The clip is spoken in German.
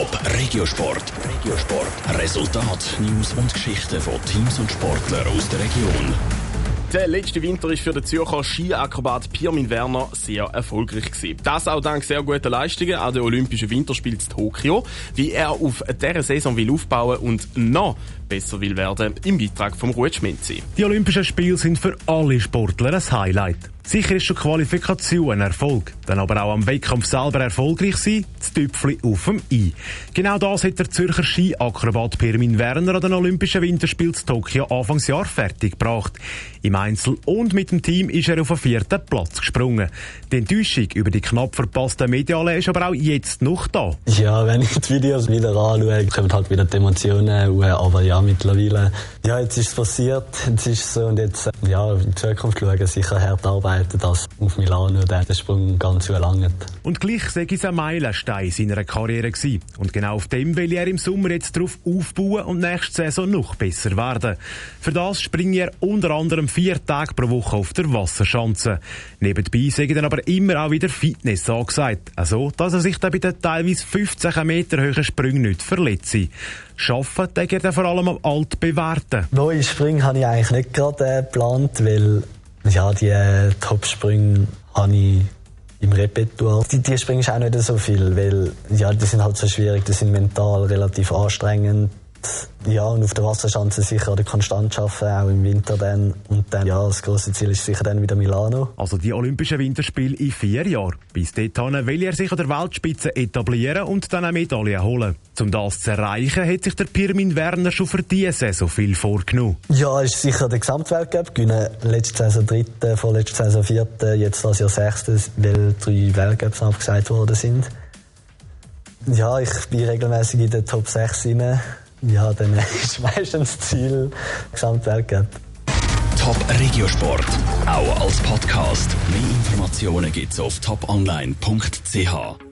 Top Regiosport. Regiosport. Resultat, News und Geschichten von Teams und Sportlern aus der Region. Der letzte Winter ist für den Zürcher Skiakrobat Pirmin Werner sehr erfolgreich gewesen. Das auch dank sehr guter Leistungen an den Olympischen Winterspielen in Tokio. Wie er auf dieser Saison will aufbauen und noch besser will werden, im Beitrag vom Ruud Schmenzi. Die Olympischen Spiele sind für alle Sportler ein Highlight. Sicher ist schon Qualifikation ein Erfolg, dann aber auch am Wettkampf selber erfolgreich sein, das Tüpfli auf dem I. Genau das hat der Zürcher Skiakrobat Pirmin Werner an den Olympischen Winterspielen in Tokio Anfangsjahr fertig gebracht. Im Einzel und mit dem Team ist er auf den vierten Platz gesprungen. Die Enttäuschung über die knapp verpasste Mediale ist aber auch jetzt noch da. Ja, wenn ich die Videos wieder anschaue, kommen halt wieder die Emotionen, aber ja, mittlerweile, ja, jetzt ist es passiert, jetzt ist es so und jetzt, ja, in Zukunft schauen, sicher hart arbeiten, dass auf Milano der Sprung ganz so langt. Und gleich sei es ein Meilenstein seiner Karriere gewesen. Und genau auf dem will er im Sommer jetzt darauf aufbauen und nächste Saison noch besser werden. Für das springt er unter anderem vier Tage pro Woche auf der Wasserschanze. Nebenbei sei dann aber immer auch wieder Fitness angesagt. Also, dass er sich dann bei den teilweise 15 Meter hohen Sprüngen nicht verletzt. Arbeiten denke er vor allem am Altbewährten. Neue Sprünge habe ich eigentlich nicht gerade äh, geplant, weil ja, die äh, Top-Sprünge habe ich im Repertoire. Die, die ist auch nicht so viel, weil ja, die sind halt so schwierig, die sind mental relativ anstrengend ja, und auf der Wasserschanze sicher die konstant schaffen, auch im Winter dann. Und dann, ja, das große Ziel ist sicher dann wieder Milano. Also die Olympischen Winterspiele in vier Jahren. Bis dahin will er sich an der Weltspitze etablieren und dann eine Medaille holen. Um das zu erreichen, hat sich der Pirmin Werner schon für diese Saison viel vorgenommen. Ja, ist sicher der Gesamtweltcup. Gewinnen letzte Saison dritte, vorletzte Saison vierte, jetzt das Jahr sechste, weil drei Weltcups abgesagt worden sind. Ja, ich bin regelmäßig in den Top 6 rein. Ja, dann ist meistens das Ziel Gesamtweltcup. Top Regiosport, auch als Podcast. Mehr Informationen gibt's auf toponline.ch.